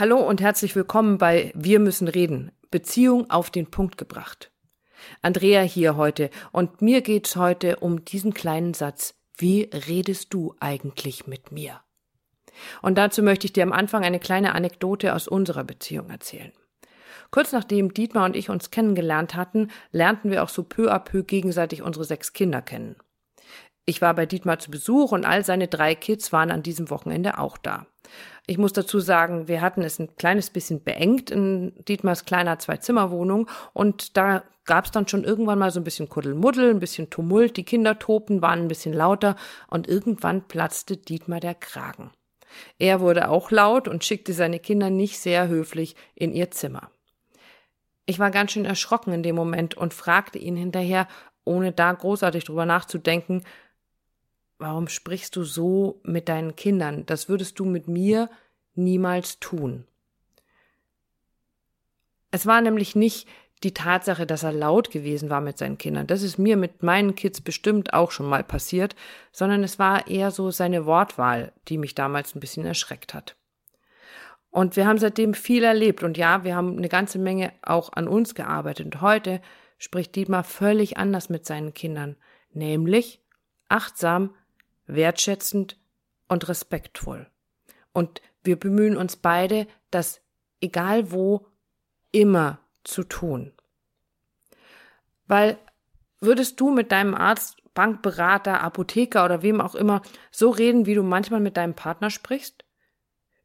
Hallo und herzlich willkommen bei Wir müssen reden. Beziehung auf den Punkt gebracht. Andrea hier heute und mir geht's heute um diesen kleinen Satz. Wie redest du eigentlich mit mir? Und dazu möchte ich dir am Anfang eine kleine Anekdote aus unserer Beziehung erzählen. Kurz nachdem Dietmar und ich uns kennengelernt hatten, lernten wir auch so peu à peu gegenseitig unsere sechs Kinder kennen. Ich war bei Dietmar zu Besuch und all seine drei Kids waren an diesem Wochenende auch da. Ich muss dazu sagen, wir hatten es ein kleines bisschen beengt in Dietmars kleiner Zwei-Zimmer-Wohnung und da gab es dann schon irgendwann mal so ein bisschen Kuddelmuddel, ein bisschen Tumult, die Kinder tobten, waren ein bisschen lauter und irgendwann platzte Dietmar der Kragen. Er wurde auch laut und schickte seine Kinder nicht sehr höflich in ihr Zimmer. Ich war ganz schön erschrocken in dem Moment und fragte ihn hinterher, ohne da großartig drüber nachzudenken, warum sprichst du so mit deinen Kindern? Das würdest du mit mir niemals tun. Es war nämlich nicht die Tatsache, dass er laut gewesen war mit seinen Kindern. Das ist mir mit meinen Kids bestimmt auch schon mal passiert, sondern es war eher so seine Wortwahl, die mich damals ein bisschen erschreckt hat. Und wir haben seitdem viel erlebt und ja, wir haben eine ganze Menge auch an uns gearbeitet. Und heute spricht Dietmar völlig anders mit seinen Kindern, nämlich achtsam, wertschätzend und respektvoll. Und wir bemühen uns beide, das egal wo immer zu tun. Weil würdest du mit deinem Arzt, Bankberater, Apotheker oder wem auch immer so reden, wie du manchmal mit deinem Partner sprichst?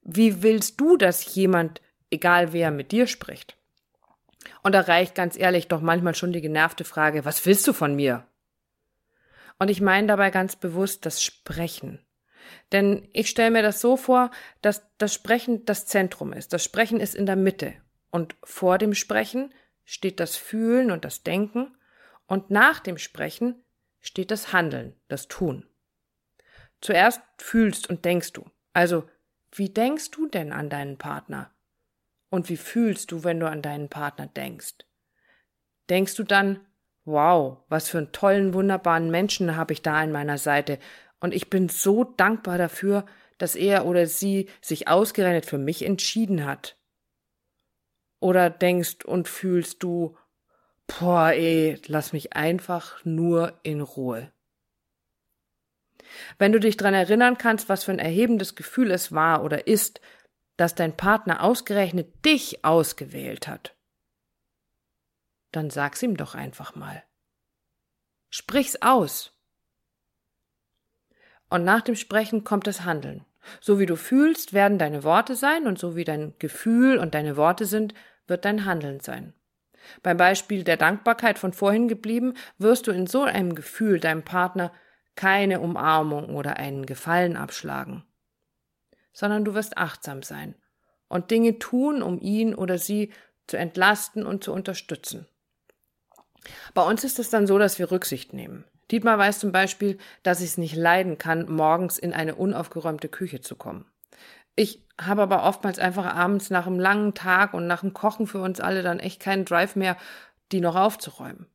Wie willst du, dass jemand, egal wer, mit dir spricht? Und da reicht ganz ehrlich doch manchmal schon die genervte Frage, was willst du von mir? Und ich meine dabei ganz bewusst das Sprechen. Denn ich stelle mir das so vor, dass das Sprechen das Zentrum ist. Das Sprechen ist in der Mitte. Und vor dem Sprechen steht das Fühlen und das Denken. Und nach dem Sprechen steht das Handeln, das Tun. Zuerst fühlst und denkst du. Also, wie denkst du denn an deinen Partner? Und wie fühlst du, wenn du an deinen Partner denkst? Denkst du dann, wow, was für einen tollen, wunderbaren Menschen habe ich da an meiner Seite. Und ich bin so dankbar dafür, dass er oder sie sich ausgerechnet für mich entschieden hat. Oder denkst und fühlst du, boah, ey, lass mich einfach nur in Ruhe. Wenn du dich dran erinnern kannst, was für ein erhebendes Gefühl es war oder ist, dass dein Partner ausgerechnet dich ausgewählt hat, dann sag's ihm doch einfach mal. Sprich's aus. Und nach dem Sprechen kommt das Handeln. So wie du fühlst, werden deine Worte sein und so wie dein Gefühl und deine Worte sind, wird dein Handeln sein. Beim Beispiel der Dankbarkeit von vorhin geblieben, wirst du in so einem Gefühl deinem Partner keine Umarmung oder einen Gefallen abschlagen, sondern du wirst achtsam sein und Dinge tun, um ihn oder sie zu entlasten und zu unterstützen. Bei uns ist es dann so, dass wir Rücksicht nehmen. Dietmar weiß zum Beispiel, dass ich es nicht leiden kann, morgens in eine unaufgeräumte Küche zu kommen. Ich habe aber oftmals einfach abends nach einem langen Tag und nach dem Kochen für uns alle dann echt keinen Drive mehr, die noch aufzuräumen.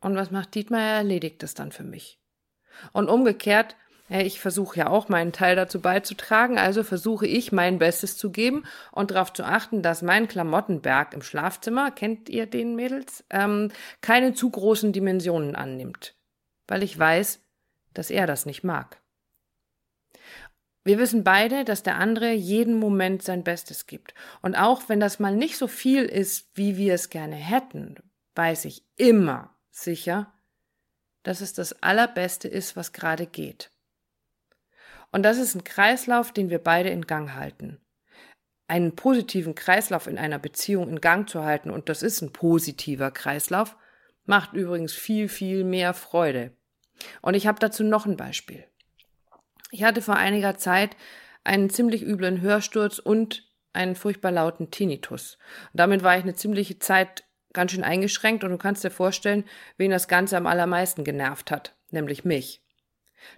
Und was macht Dietmar? Er erledigt es dann für mich. Und umgekehrt ich versuche ja auch meinen Teil dazu beizutragen, also versuche ich mein Bestes zu geben und darauf zu achten, dass mein Klamottenberg im Schlafzimmer, kennt ihr den Mädels, ähm, keine zu großen Dimensionen annimmt, weil ich weiß, dass er das nicht mag. Wir wissen beide, dass der andere jeden Moment sein Bestes gibt. Und auch wenn das mal nicht so viel ist, wie wir es gerne hätten, weiß ich immer sicher, dass es das Allerbeste ist, was gerade geht. Und das ist ein Kreislauf, den wir beide in Gang halten. Einen positiven Kreislauf in einer Beziehung in Gang zu halten, und das ist ein positiver Kreislauf, macht übrigens viel, viel mehr Freude. Und ich habe dazu noch ein Beispiel. Ich hatte vor einiger Zeit einen ziemlich üblen Hörsturz und einen furchtbar lauten Tinnitus. Und damit war ich eine ziemliche Zeit ganz schön eingeschränkt und du kannst dir vorstellen, wen das Ganze am allermeisten genervt hat, nämlich mich.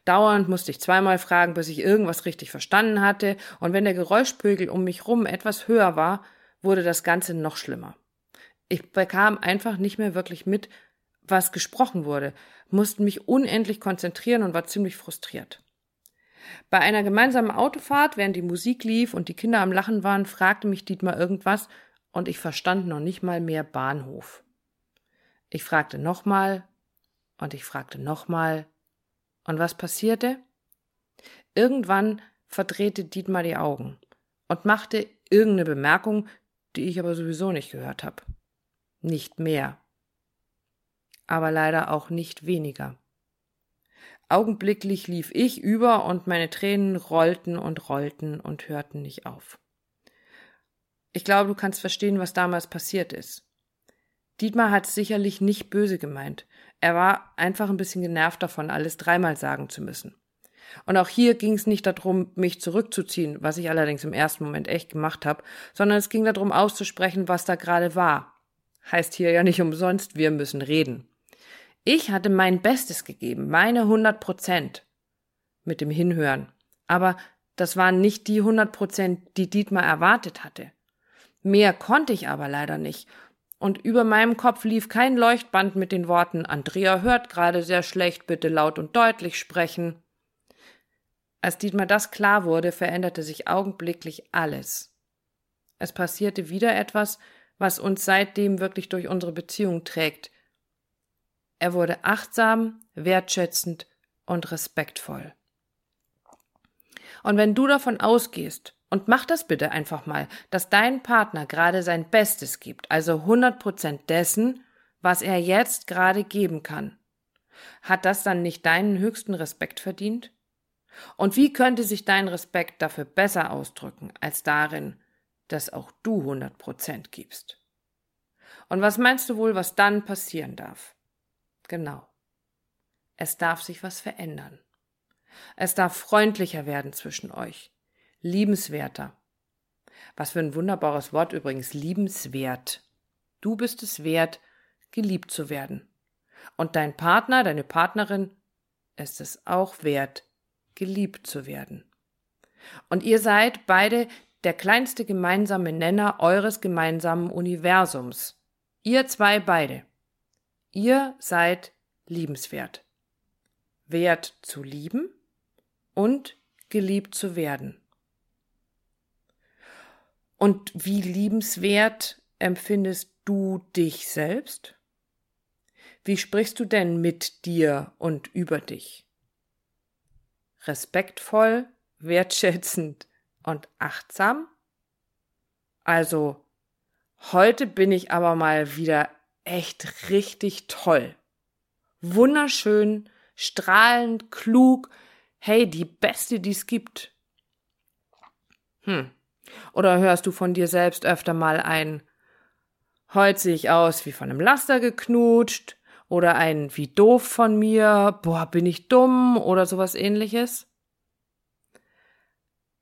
Dauernd musste ich zweimal fragen, bis ich irgendwas richtig verstanden hatte, und wenn der Geräuschpegel um mich rum etwas höher war, wurde das Ganze noch schlimmer. Ich bekam einfach nicht mehr wirklich mit, was gesprochen wurde, musste mich unendlich konzentrieren und war ziemlich frustriert. Bei einer gemeinsamen Autofahrt, während die Musik lief und die Kinder am Lachen waren, fragte mich Dietmar irgendwas und ich verstand noch nicht mal mehr Bahnhof. Ich fragte nochmal und ich fragte nochmal. Und was passierte? Irgendwann verdrehte Dietmar die Augen und machte irgendeine Bemerkung, die ich aber sowieso nicht gehört habe. Nicht mehr. Aber leider auch nicht weniger. Augenblicklich lief ich über und meine Tränen rollten und rollten und hörten nicht auf. Ich glaube, du kannst verstehen, was damals passiert ist. Dietmar hat sicherlich nicht böse gemeint. Er war einfach ein bisschen genervt davon, alles dreimal sagen zu müssen. Und auch hier ging es nicht darum, mich zurückzuziehen, was ich allerdings im ersten Moment echt gemacht habe, sondern es ging darum auszusprechen, was da gerade war. Heißt hier ja nicht umsonst, wir müssen reden. Ich hatte mein Bestes gegeben, meine 100 Prozent mit dem Hinhören. Aber das waren nicht die 100 Prozent, die Dietmar erwartet hatte. Mehr konnte ich aber leider nicht. Und über meinem Kopf lief kein Leuchtband mit den Worten Andrea hört gerade sehr schlecht, bitte laut und deutlich sprechen. Als Dietmar das klar wurde, veränderte sich augenblicklich alles. Es passierte wieder etwas, was uns seitdem wirklich durch unsere Beziehung trägt, er wurde achtsam, wertschätzend und respektvoll. Und wenn du davon ausgehst, und mach das bitte einfach mal, dass dein Partner gerade sein Bestes gibt, also 100 Prozent dessen, was er jetzt gerade geben kann. Hat das dann nicht deinen höchsten Respekt verdient? Und wie könnte sich dein Respekt dafür besser ausdrücken, als darin, dass auch du 100 Prozent gibst? Und was meinst du wohl, was dann passieren darf? Genau. Es darf sich was verändern. Es darf freundlicher werden zwischen euch. Liebenswerter. Was für ein wunderbares Wort übrigens, liebenswert. Du bist es wert, geliebt zu werden. Und dein Partner, deine Partnerin ist es auch wert, geliebt zu werden. Und ihr seid beide der kleinste gemeinsame Nenner eures gemeinsamen Universums. Ihr zwei beide. Ihr seid liebenswert. Wert zu lieben und geliebt zu werden. Und wie liebenswert empfindest du dich selbst? Wie sprichst du denn mit dir und über dich? Respektvoll, wertschätzend und achtsam? Also, heute bin ich aber mal wieder echt richtig toll. Wunderschön, strahlend, klug, hey, die beste, die es gibt. Hm. Oder hörst du von dir selbst öfter mal ein, heute sehe ich aus wie von einem Laster geknutscht, oder ein wie doof von mir, boah, bin ich dumm, oder sowas ähnliches?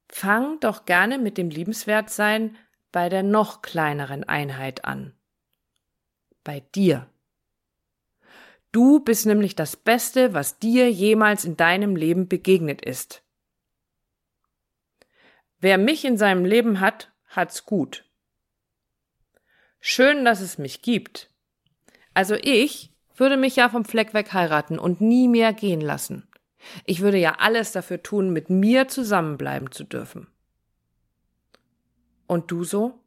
Fang doch gerne mit dem Liebenswertsein bei der noch kleineren Einheit an bei dir. Du bist nämlich das Beste, was dir jemals in deinem Leben begegnet ist. Wer mich in seinem Leben hat, hat's gut. Schön, dass es mich gibt. Also ich würde mich ja vom Fleck weg heiraten und nie mehr gehen lassen. Ich würde ja alles dafür tun, mit mir zusammenbleiben zu dürfen. Und du so?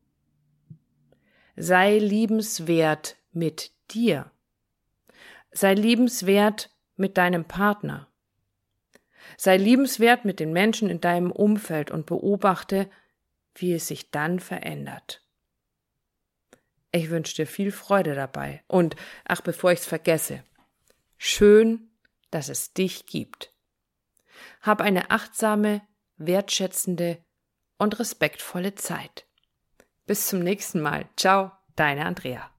Sei liebenswert mit dir. Sei liebenswert mit deinem Partner. Sei liebenswert mit den Menschen in deinem Umfeld und beobachte, wie es sich dann verändert. Ich wünsche dir viel Freude dabei. Und, ach, bevor ich's vergesse, schön, dass es dich gibt. Hab eine achtsame, wertschätzende und respektvolle Zeit. Bis zum nächsten Mal. Ciao, deine Andrea.